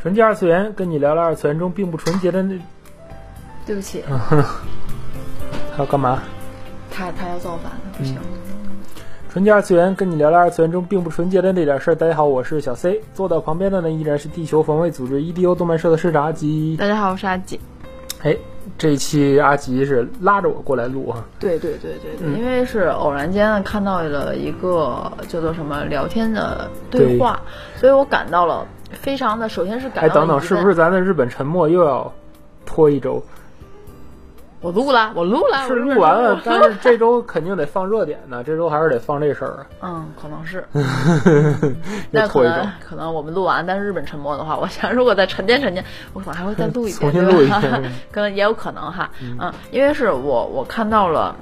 纯洁二次元，跟你聊聊二次元中并不纯洁的那。对不起，他要干嘛？他他要造反了，不行。纯洁二次元，跟你聊聊二次元中并不纯洁的那点事儿。大家好，我是小 C，坐到旁边的呢依然是地球防卫组织 EDO 动漫社的社长阿吉。大家好，我是阿吉。哎，这一期阿吉是拉着我过来录啊。对对对对对，因为是偶然间看到了一个叫做什么聊天的对话，所以我感到了非常的，首先是感哎，到。等等，是不是？咱的日本沉默又要拖一周？我录了，我录了，是录完了，我但是这周肯定得放热点呢，这周还是得放这事儿啊。嗯，可能是。那可能。可能我们录完，但是日本沉默的话，我想如果再沉淀沉淀，我可能还会再录一遍，重新对吧录一遍可能也有可能哈。嗯，因为是我我看到了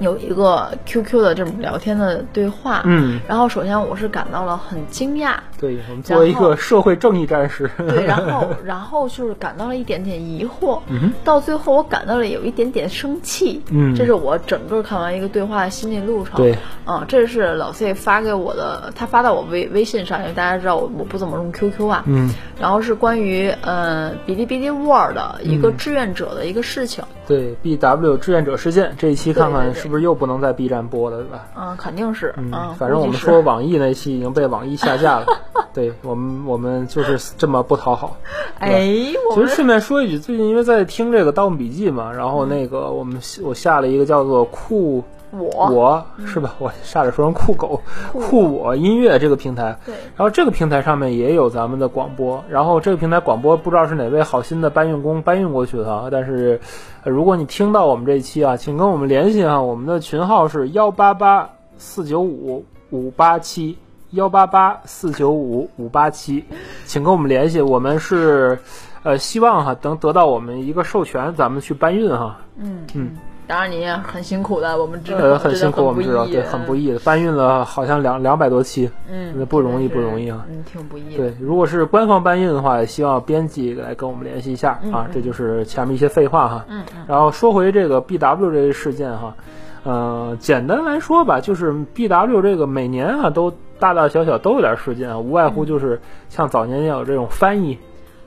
有一个 QQ 的这种聊天的对话，嗯，然后首先我是感到了很惊讶，对我们作为一个社会正义战士，对，然后 然后就是感到了一点点疑惑，嗯到最后我感到了有一点点生气，嗯。这是我整个看完一个对话的心理路程，对，嗯，这是老 C 发给我的，他发到我微微信上，因为大家知道我我不怎么用 QQ 啊，嗯，然后是关于呃哔哩哔哩 World 的一嗯。个志愿者的一个事情，对 B W 志愿者事件这一期看看是不是又不能在 B 站播了，对吧？嗯，肯定是，嗯，反正我们说网易那期已经被网易下架了，对我们我们就是这么不讨好。哎，我其实顺便说一句，最近因为在听这个《盗墓笔记》嘛，然后那个我们我下了一个叫做酷我我是吧？我差点说成酷狗酷我音乐这个平台，对然后这个平台上面也有咱们的广播，然后这个平台广播不知道是哪位好心的搬运工搬运过去的啊，但是、呃如果你听到我们这一期啊，请跟我们联系啊，我们的群号是幺八八四九五五八七。幺八八四九五五八七，请跟我们联系。我们是，呃，希望哈能得到我们一个授权，咱们去搬运哈。嗯嗯，当然你也很辛苦的，我们知道，呃，很辛苦，我们知道，对，很不易的，搬运了好像两两百多期，嗯，不容易，不容易啊。嗯，挺不易。对，如果是官方搬运的话，也希望编辑来跟我们联系一下啊。这就是前面一些废话哈。嗯嗯然后说回这个 BW 这个事件哈，呃，简单来说吧，就是 BW 这个每年啊都大大小小都有点事件啊，无外乎就是像早年有这种翻译。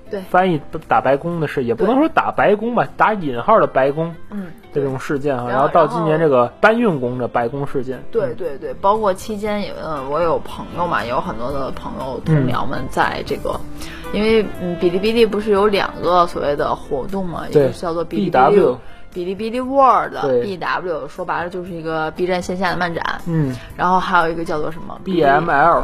对翻译打白宫的事，也不能说打白宫吧，打引号的白宫嗯，这种事件啊。然后到今年这个搬运工的白宫事件，对对对，包括期间也，呃，我有朋友嘛，有很多的朋友同僚们在这个，因为嗯，哔哩哔哩不是有两个所谓的活动嘛，一对个是叫做哔哩哔哩 BW 哔哩哔哩 World，B W 说白了就是一个 B 站线下的漫展，嗯。然后还有一个叫做什么，BML，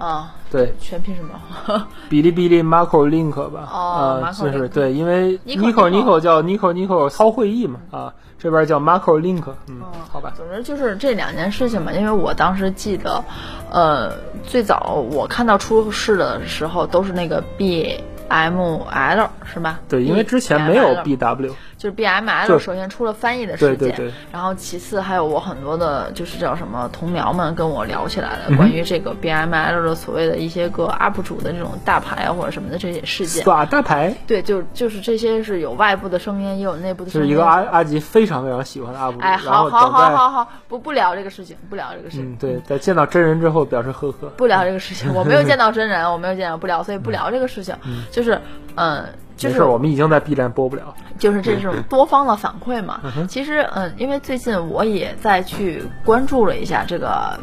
啊，对，全拼什么？哔哩哔哩 Marco Link 吧，哦呃，Marco 就是对，因为 Nico Nico 叫 Nico Nico 操会议嘛，啊，这边叫 Marco Link，嗯，好吧，总之就是这两件事情嘛，因为我当时记得，呃，最早我看到出事的时候都是那个 BML 是吧？对，因为之前没有 BW，就是 BML 首先出了翻译的事件，对对对然后其次还有我很多的就是叫什么同僚们跟我聊起来嗯的、关于这个 BML 的所谓的一些个 UP 主的这种大牌啊或者什么的这些事件。耍大牌，对，就就是这些是有外部的声音，也有内部的声音。就是一个阿阿吉非常非常喜欢的 UP 主，哎，好好好好好，不不聊这个事情，不聊这个事情。嗯，对，在见到真人之后表示呵呵，不聊这个事情，我没有见到真人，我没有见到不聊，所以不聊这个事情。就是，嗯，就是我们已经在 B 站播不了，就是这种多方的反馈嘛。其实，嗯，因为最近我也在去关注了一下这个。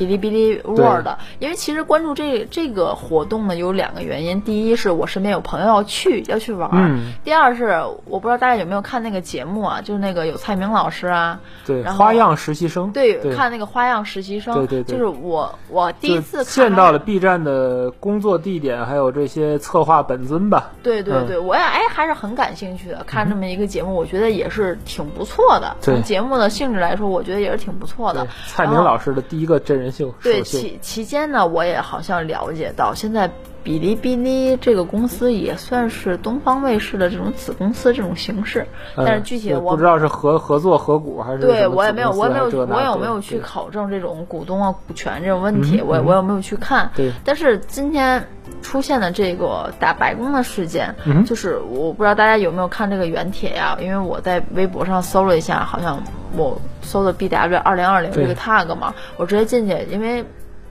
哔哩哔哩 World，因为其实关注这这个活动呢有两个原因，第一是我身边有朋友要去要去玩儿，嗯。第二是我不知道大家有没有看那个节目啊，就是那个有蔡明老师啊，对，然后花样实习生，对，对。看那个花样实习生，对对对。就是我我第一次看见到了 B 站的工作地点，还有这些策划本尊吧。嗯对对对，我也哎还是很感兴趣的。看这么一个节目，我觉得也是挺不错的。对。从节目的性质来说，我觉得也是挺不错的。，蔡明老师的第一个真人年秀对。期期间呢，我也好像了解到，现在哔哩哔哩这个公司也算是东方卫视的这种子公司这种形式，嗯但是具体的我不知道是合合作合股还是对我也没有，我也没有我有没有去考证这种股东啊、股权这种问题？嗯我我有没有去看？对但是今天出现的这个打白宫的事件，嗯就是我不知道大家有没有看这个原帖呀？因为我在微博上搜了一下，好像我搜的 BW 二零二零这个 tag 嘛，我直接进去，因为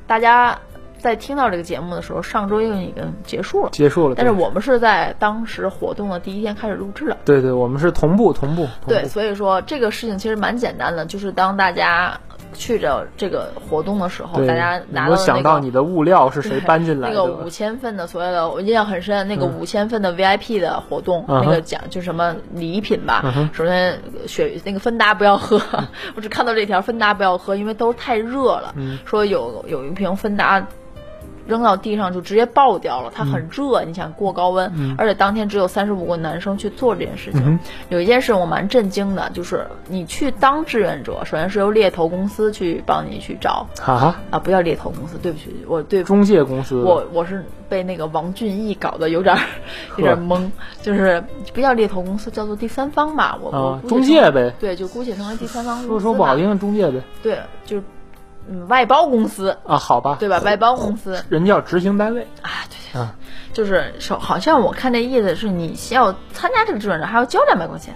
大家在听到这个节目的时候，上周已经已经结束了。结束了。但是我们是在当时活动的第一天开始录制的，对对，我们是同步同步同对，所以说这个事情其实蛮简单的，就是当大家去着这个活动的时候，大家拿到的那个想到你的物料是谁搬进来的？那个五千份的所谓的，我印象很深，那个五千份的 VIP 的活动，嗯那个奖就什么礼品吧。嗯首先雪那个芬达不要喝，我只看到这条芬达不要喝，因为都太热了。嗯说有有一瓶芬达。扔到地上就直接爆掉了，它很嗯。热，你想过高温，而且当天只有三十五个男生去做这件事情。嗯有一件事我蛮震惊的，就是你去当志愿者，首先是由猎头公司去帮你去找。啊，啊，不叫猎头公司，对不起，我对中介公司我我是被那个王俊义搞得有点儿 有点儿懵，就是不叫猎头公司，叫做第三方吧，我、我中介呗。对，就姑且称为第三方说说不好听，的中介呗。对，就是嗯外包公司，啊，好吧，对吧？外包公司人家叫执行单位。啊，对对，啊就是说好像我看这意思是你先要参加这个志愿者，还要交两百块钱，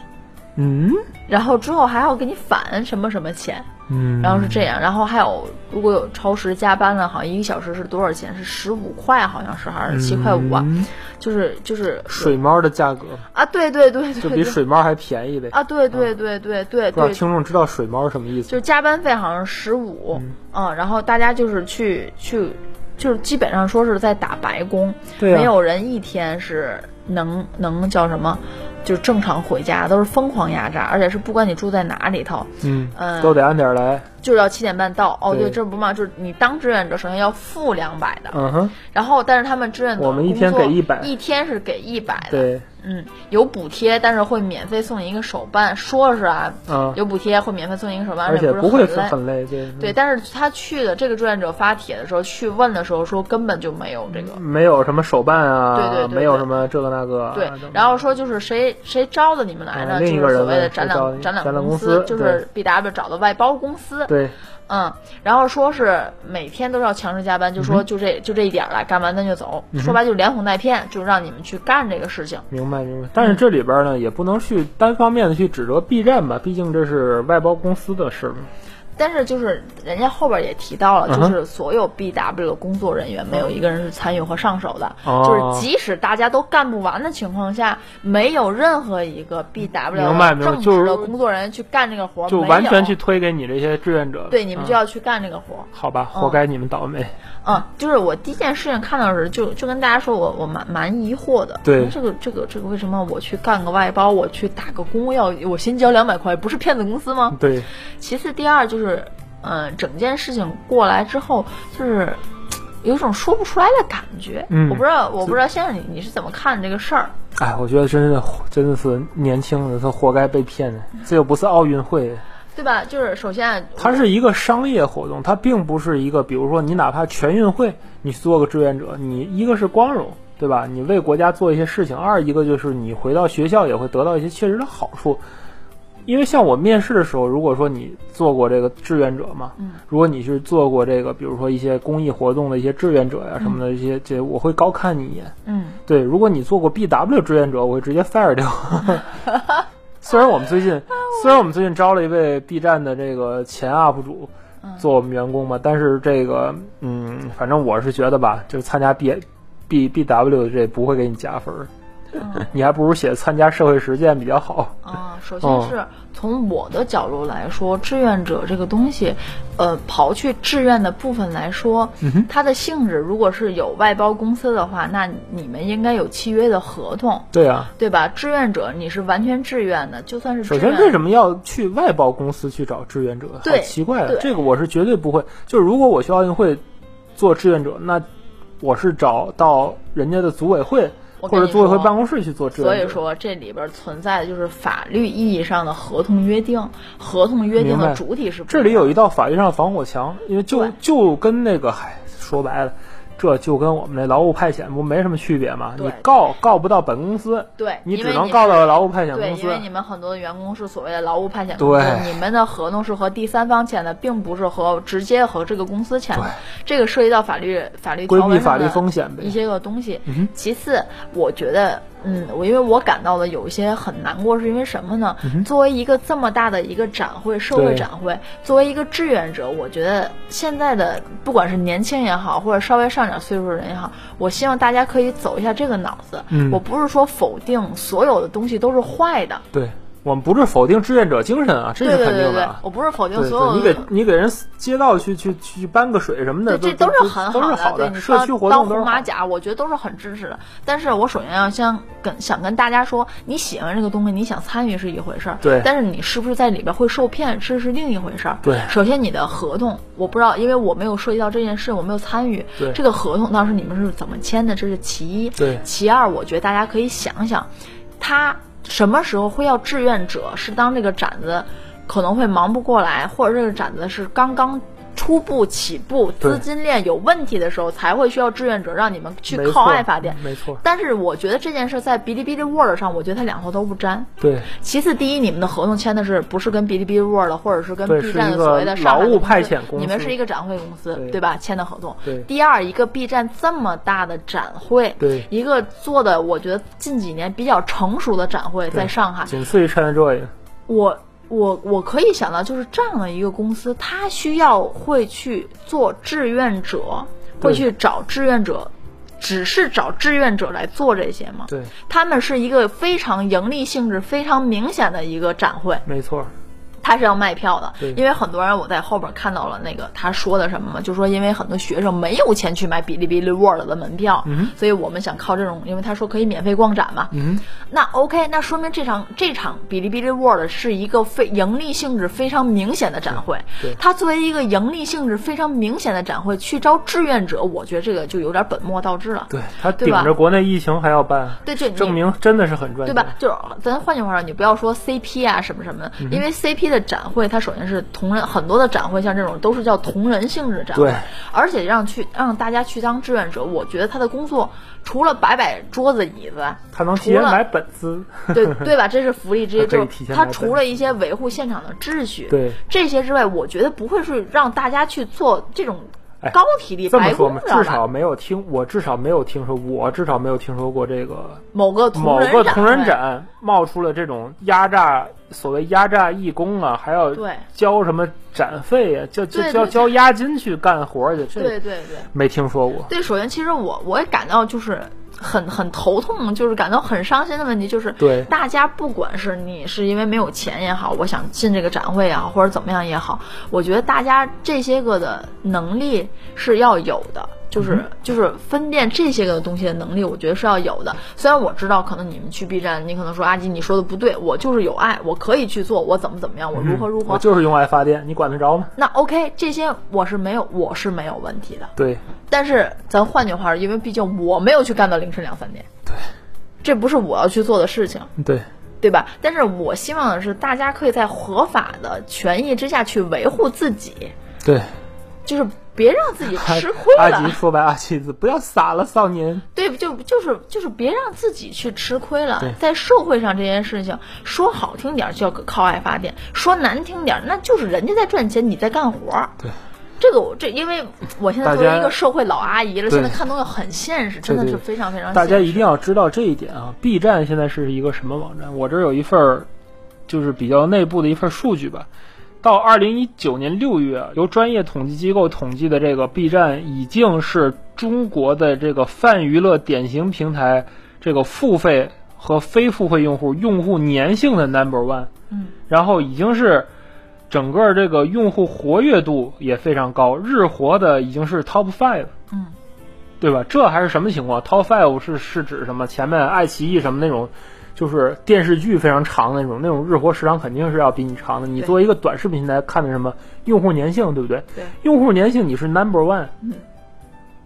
嗯？然后之后还要给你返什么什么钱，嗯，然后是这样，然后还有如果有超时加班了，好像一个小时是多少钱？是十五块，好像是还是七块五啊？嗯。就是就是水猫的价格。啊，对对对对，就比水猫还便宜呗。啊，对对对对对不知道对，听众知道水猫是什么意思？就是加班费好像十五，嗯，然后大家就是去去，就是基本上说是在打白工，对呀没有人一天是能能叫什么，就是正常回家，都是疯狂压榨，而且是不管你住在哪里头，嗯，嗯都得按点来。就是要七点半到。哦，对对，这不嘛，就是你当志愿者首先要付两百的，嗯哼，然后但是他们志愿者我们一天给100一天是给一百的，对，嗯，有补贴，但是会免费送你一个手办，说是啊，嗯，有补贴会免费送你一个手办，而且不不会是很累。对对，但是他去的这个志愿者发帖的时候，去问的时候说根本就没有这个，没有什么手办啊，对对对没有什么这个那个啊，对然后说就是谁谁招的你们来呢？就嗯另一个人是所谓的展览展览公司，司就是 B W 找的外包公司。对，嗯，然后说是每天都要强制加班，就嗯说就这就这一点儿了，干完咱就走。说白就是连哄带骗，就让你们去干这个事情。明白明白。但是这里边呢，也不能去单方面的去指责 B 站吧，毕竟这是外包公司的事嘛。但是就是人家后边也提到了，就是所有 BW 的工作人员没有一个人是参与和上手的，哦就是即使大家都干不完的情况下，没有任何一个明白正就是职的工作人员去干这个活，就完全去推给你这些志愿者。对你们就嗯要去干这个活。好吧，活该你们倒霉。嗯，就是我第一件事情看到时，就就跟大家说我我蛮蛮疑惑的，对这个这个这个为什么我去干个外包，我去打个工要我先交两百块，不是骗子公司吗？对，其次，第二就是，嗯、整件事情过来之后，就是有一种说不出来的感觉。嗯我不知道，我不知道先生你你是怎么看这个事儿？哎，我觉得真的真的是年轻人，他活该被骗的。这又不是奥运会，对吧？就是首先，它是一个商业活动，它并不是一个，比如说你哪怕全运会，你做个志愿者，你一个是光荣，对吧？你为国家做一些事情；二一个就是你回到学校也会得到一些切实的好处。因为像我面试的时候，如果说你做过这个志愿者嘛，嗯。如果你是做过这个，比如说一些公益活动的一些志愿者呀什么的，一些这我会高看你一眼。嗯，对，如果你做过 BW 志愿者，我会直接 fire 掉。虽然我们最近，虽然我们最近招了一位 B 站的这个前 UP 主做我们员工嘛，但是这个，嗯，反正我是觉得吧，就是参加 B B BW 这不会给你加分儿，你还不如写参加社会实践比较好。啊，首先是从我的角度来说，志愿者这个东西，呃，刨去志愿的部分来说，嗯它的性质如果是有外包公司的话，那你们应该有契约的合同。对啊，对吧？志愿者你是完全志愿的，就算是首先为什么要去外包公司去找志愿者？好对奇怪的！这个我是绝对不会。就是如果我去奥运会做志愿者，那我是找到人家的组委会或者坐回办公室去做。所以说，这里边存在的就是法律意义上的合同约定，合同约定的主体是这里有一道法律上的防火墙，因为就就跟那个，嗨，说白了，这就跟我们那劳务派遣不没什么区别嘛？你告告不到本公司，对，你只能告到劳务派遣，公司因为。你们很多的员工是所谓的劳务派遣公司，对你们的合同是和第三方签的，并不是和直接和这个公司签的对。这个涉及到法律法律规避法律风险呗一些个东西。嗯其次，我觉得，嗯，我因为我感到的有一些很难过，是因为什么呢？作为一个这么大的一个展会，社会展会，作为一个志愿者，我觉得现在的不管是年轻也好，或者稍微上点岁数的人也好，我希望大家可以走一下这个脑子。嗯我不是说否定所有的东西都是坏的。对我们不是否定志愿者精神啊，这是对对对对肯定的啊，。我不是否定所有，的。你给你给人街道去去去搬个水什么的，对，这都都是很都是，好的。社区当当活动都是好的。红马甲，我觉得都是很支持的。但是我首先要先跟想跟大家说，你喜欢这个东西，你想参与是一回事儿，对但是你是不是在里边会受骗，这是另一回事儿。对首先你的合同，我不知道，因为我没有涉及到这件事，我没有参与。对这个合同当时你们是怎么签的，这是其一。对其二，我觉得大家可以想想，他什么时候会要志愿者？是当这个展子可能会忙不过来，或者这个展子是刚刚。初步起步，资金链有问题的时候，才会需要志愿者让你们去靠爱发电。没错但是我觉得这件事在哔哩哔哩 Word 上，我觉得它两头都不沾。对其次，第一，你们的合同签的是不是跟哔哩哔哩 Word 或者是跟 B 站的所谓的上海的劳务派遣公司你们是一个展会公司，对对吧？签的合同。对第二，一个 B 站这么大的展会，对一个做的我觉得近几年比较成熟的展会，在上海，仅次于 ChinaJoy。我我我可以想到，就是这样的一个公司，它需要会去做志愿者，会去找志愿者，只是找志愿者来做这些吗？对，他们是一个非常盈利性质非常明显的一个展会，没错。它是要卖票的，因为很多人我在后边看到了那个他说的什么嘛，就说因为很多学生没有钱去买哔哩哔哩 World 的门票，所以我们想靠这种，因为他说可以免费逛展嘛，嗯，那 OK，那说明这场这场哔哩哔哩 World 是一个非盈利性质非常明显的展会。对。对，它作为一个盈利性质非常明显的展会去招志愿者，我觉得这个就有点本末倒置了，对他对吧？顶着国内疫情还要办，对这证明真的是很赚钱，对吧？就是咱换句话说，你不要说 CP 啊什么什么因为 CP 的展会它首先是同人，很多的展会像这种都是叫同人性质的展会对，而且让去让大家去当志愿者，我觉得他的工作除了摆摆桌子椅子，他能提买本子，对对吧？这是福利之一。可以就他除了一些维护现场的秩序，对这些之外，我觉得不会是让大家去做这种哎高体力白这么说嘛，，工知道至少？没有听，我至少没有听说，我至少没有听说过这个某个同某人展个同人展冒出了这种压榨，所谓压榨义工啊，还要对交什么展费啊，交交交交押金去干活去，这对对对。没听说过。对，首先其实我我也感到就是很很头痛，就是感到很伤心的问题，就是对大家不管是你是因为没有钱也好，我想进这个展会也好，或者怎么样也好，我觉得大家这些个的能力是要有的。就是嗯就是分辨这些个东西的能力，我觉得是要有的。虽然我知道，可能你们去 B 站，你可能说阿吉你说的不对，我就是有爱，我可以去做，我怎么怎么样，我如何如何。嗯我就是用爱发电，你管得着吗？那 OK，这些我是没有，我是没有问题的。对，但是咱换句话说，因为毕竟我没有去干到凌晨两三点，对，这不是我要去做的事情，对，对吧？但是我希望的是，大家可以在合法的权益之下去维护自己，对。就是别让自己吃亏阿吉了，说白阿吉子，不要傻了，少年。对，就就是就是别让自己去吃亏了。在社会上这件事情，说好听点儿叫靠爱发电，说难听点，那就是人家在赚钱，你在干活。对。这个我这，因为我现在作为一个社会老阿姨了，现在看东西很现实，真的是非常非常现实。大家一定要知道这一点啊！B 站现在是一个什么网站？我这儿有一份儿，就是比较内部的一份数据吧。到二零一九年六月啊，由专业统计机构统计的这个 B 站已经是中国的这个泛娱乐典型平台这个付费和非付费用户用户粘性的 Number One。嗯，然后已经是整个这个用户活跃度也非常高，日活的已经是 Top Five。嗯，对吧？这还是什么情况？Top Five 是是指什么？前面爱奇艺什么那种，就是电视剧非常长的那种，那种日活时长肯定是要比你长的。你对作为一个短视频平台看的什么用户粘性，对不对？对，用户粘性你是 Number One，嗯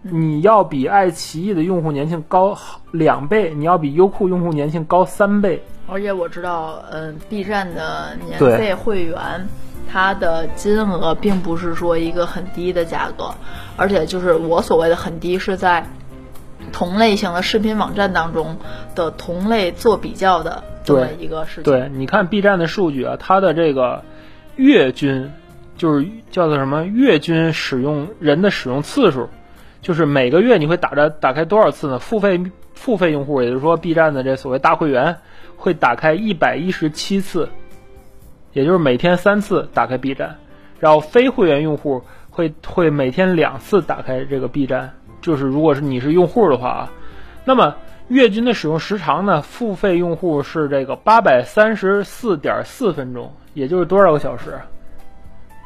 你要比爱奇艺的用户粘性高两倍，你要比优酷用户粘性高三倍。而且我知道，嗯，B 站的年费会员，它的金额并不是说一个很低的价格，而且就是我所谓的很低，是在同类型的视频网站当中的同类做比较的这么一个事情。对，你看 B 站的数据啊，它的这个月均就是叫做什么月均使用人的使用次数，就是每个月你会打着打开多少次呢？付费付费用户，也就是说 B 站的这所谓大会员。会打开一百一十七次，也就是每天三次打开 B 站，然后非会员用户会会每天两次打开这个 B 站，就是如果是你是用户的话啊，那么月均的使用时长呢？付费用户是这个八百三十四点四分钟，也就是多少个小时？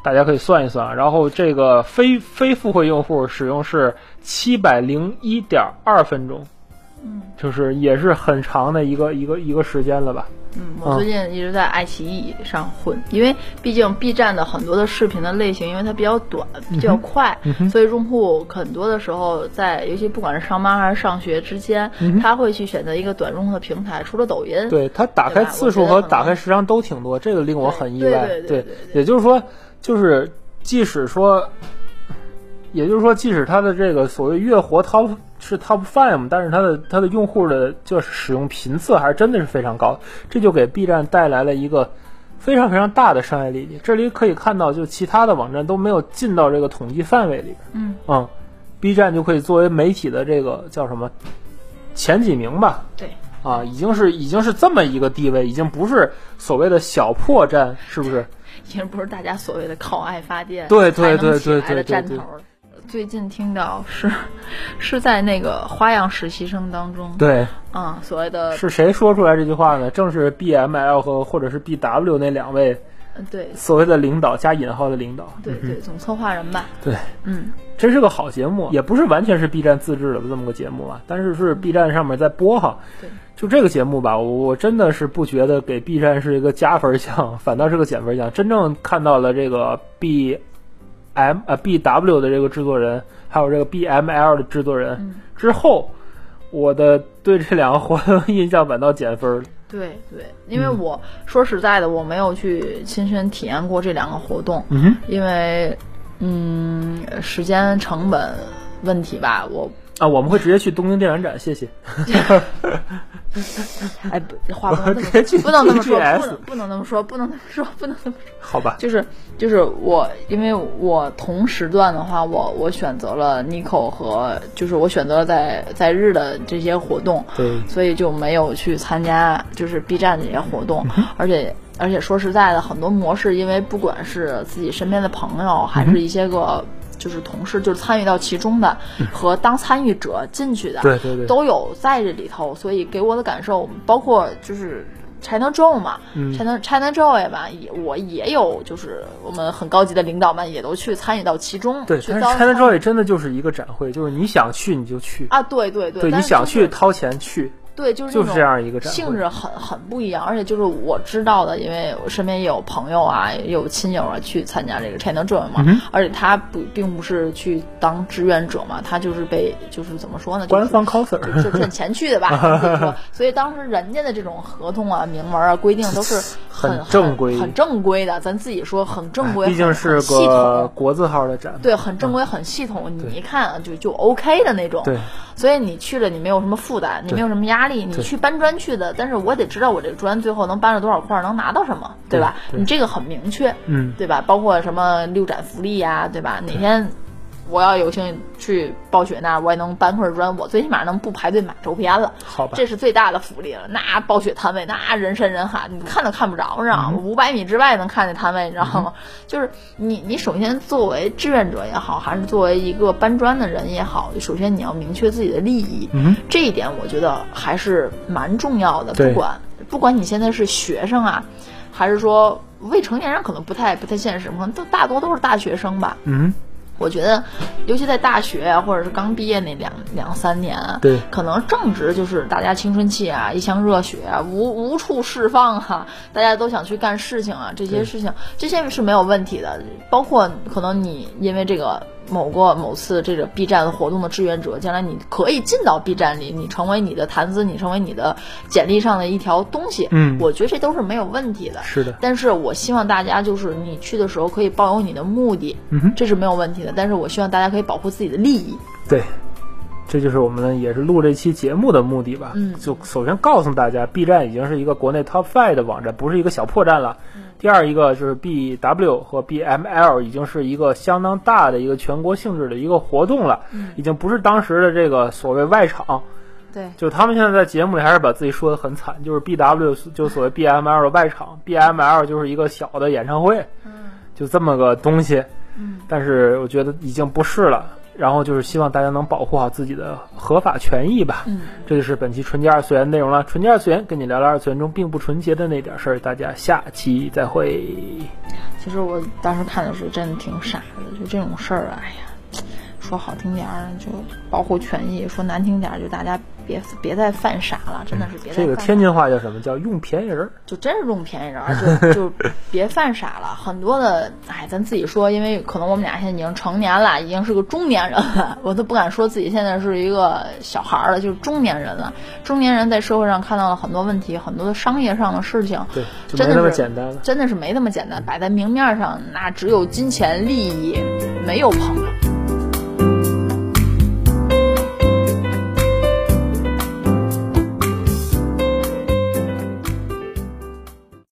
大家可以算一算啊。然后这个非非付费用户使用是七百零一点二分钟。嗯，就是也是很长的一个一个一个时间了吧？嗯，我最近一直在爱奇艺上混，因为毕竟 B 站的很多的视频的类型，因为它比较短、比较快，所以用户很多的时候在，尤其不管是上班还是上学之间，他会去选择一个短中的平台。除了抖音，对它打开次数和打开时长都挺多，这个令我很意外。对，也就是说，就是即使说，也就是说，即使它的这个所谓月活掏。是 Top Five 嘛？但是它的它的用户的就是使用频次还是真的是非常高，这就给 B 站带来了一个非常非常大的商业利益。这里可以看到，就其他的网站都没有进到这个统计范围里边。嗯嗯，B 站就可以作为媒体的这个叫什么前几名吧？对啊，已经是已经是这么一个地位，已经不是所谓的小破站，是不是？已经不是大家所谓的靠爱发电对对对对对站头了。最近听到是，是在那个花样实习生当中，对，嗯，所谓的是谁说出来这句话呢？正是 B M L 和或者是 B W 那两位，对，所谓的领导加引号的领导，对对，总策划人吧，对，嗯，真是个好节目，也不是完全是 B 站自制的这么个节目啊，但是是 B 站上面在播哈，对，就这个节目吧，我真的是不觉得给 B 站是一个加分项，反倒是个减分项，真正看到了这个 B。M 呃 B W 的这个制作人，还有这个 B M L 的制作人之后，我的对这两个活动印象反倒减分了。对对，因为我说实在的，我没有去亲身体验过这两个活动，因为嗯，时间成本问题吧，我。啊，我们会直接去东京电玩展，谢谢。哎，不，话不能那么，不能那么说，不能不能那么说，不能那么说，不能那么说。好吧，就是就是我，因为我同时段的话，我我选择了 Nico 和，就是我选择了在在日的这些活动，对，所以就没有去参加就是 B 站这些活动，而且而且说实在的，很多模式，因为不管是自己身边的朋友，还是一些个。就是同事，就是参与到其中的和当参与者进去的，对对对，都有在这里头，所以给我的感受，包括就是 China Joy 嘛，China China Joy 吧，也我也有，就是我们很高级的领导们也都去参与到其中。对，但是 China Joy 真的就是一个展会，就是你想去你就去啊，对对对，你想去掏钱去。对，就是就是这样一个性质很很不一样，而且就是我知道的，因为我身边也有朋友啊，也有亲友啊去参加这个 China Joy 嘛，而且他不并不是去当志愿者嘛，他就是被就是怎么说呢，官方 coser 是赚钱去的吧，所以当时人家的这种合同啊、明文啊、规定都是 很正规、很正规的，咱自己说很正规，毕竟是个国字号的展，对，很正规、很系统，你一看就就 OK 的那种，对，所以你去了，你没有什么负担，你没有什么压。压力，你去搬砖去的，但是我得知道我这个砖最后能搬了多少块，能拿到什么，对吧？你这个很明确，嗯，对吧？包括什么六展福利呀，对吧？哪天。我要有幸去暴雪那儿，我也能搬块砖，我最起码能不排队买周边了。好吧，这是最大的福利了。那暴雪摊位那人山人海，你看都看不着，你知道吗？五百米之外能看见摊位，你知道吗？就是你，你首先作为志愿者也好，还是作为一个搬砖的人也好，首先你要明确自己的利益。嗯，这一点我觉得还是蛮重要的。不管不管你现在是学生啊，还是说未成年人，可能不太不太现实，可能都大多都是大学生吧。嗯。我觉得，尤其在大学啊，或者是刚毕业那两两三年，对，可能正值就是大家青春期啊，一腔热血啊，无无处释放哈，大家都想去干事情啊，这些事情，这些是没有问题的。包括可能你因为这个某个某次这个 B 站的活动的志愿者，将来你可以进到 B 站里，你成为你的谈资，你成为你的简历上的一条东西。嗯我觉得这都是没有问题的。是的，但是我希望大家就是你去的时候可以抱有你的目的，嗯哼，这是没有问题的。但是我希望大家可以保护自己的利益。对，这就是我们也是录这期节目的目的吧。嗯就首先告诉大家，B 站已经是一个国内 Top Five 的网站，不是一个小破站了。第二一个就是 BW 和 BML 已经是一个相当大的一个全国性质的一个活动了，已经不是当时的这个所谓外场。对，就他们现在在节目里还是把自己说的很惨，就是 B W 就所谓 B M L 的外场，B M L 就是一个小的演唱会，就这么个东西。嗯，但是我觉得已经不是了。然后就是希望大家能保护好自己的合法权益吧。嗯，这就是本期纯洁二次元内容了。纯洁二次元跟你聊聊二次元中并不纯洁的那点事儿，大家下期再会。其实我当时看的时候真的挺傻的，就这种事儿，哎呀，说好听点儿就保护权益，说难听点儿就大家别别再犯傻了，真的是别再这个天津话叫什么？叫用便宜人儿。就真是用便宜人儿，就就 别犯傻了。很多的，哎，咱自己说，因为可能我们俩现在已经成年了，已经是个中年人了，我都不敢说自己现在是一个小孩儿了，就是中年人了。中年人在社会上看到了很多问题，很多的商业上的事情，对，就没那么简单了。真的是没那么简单，摆在明面上，那只有金钱利益，没有朋友。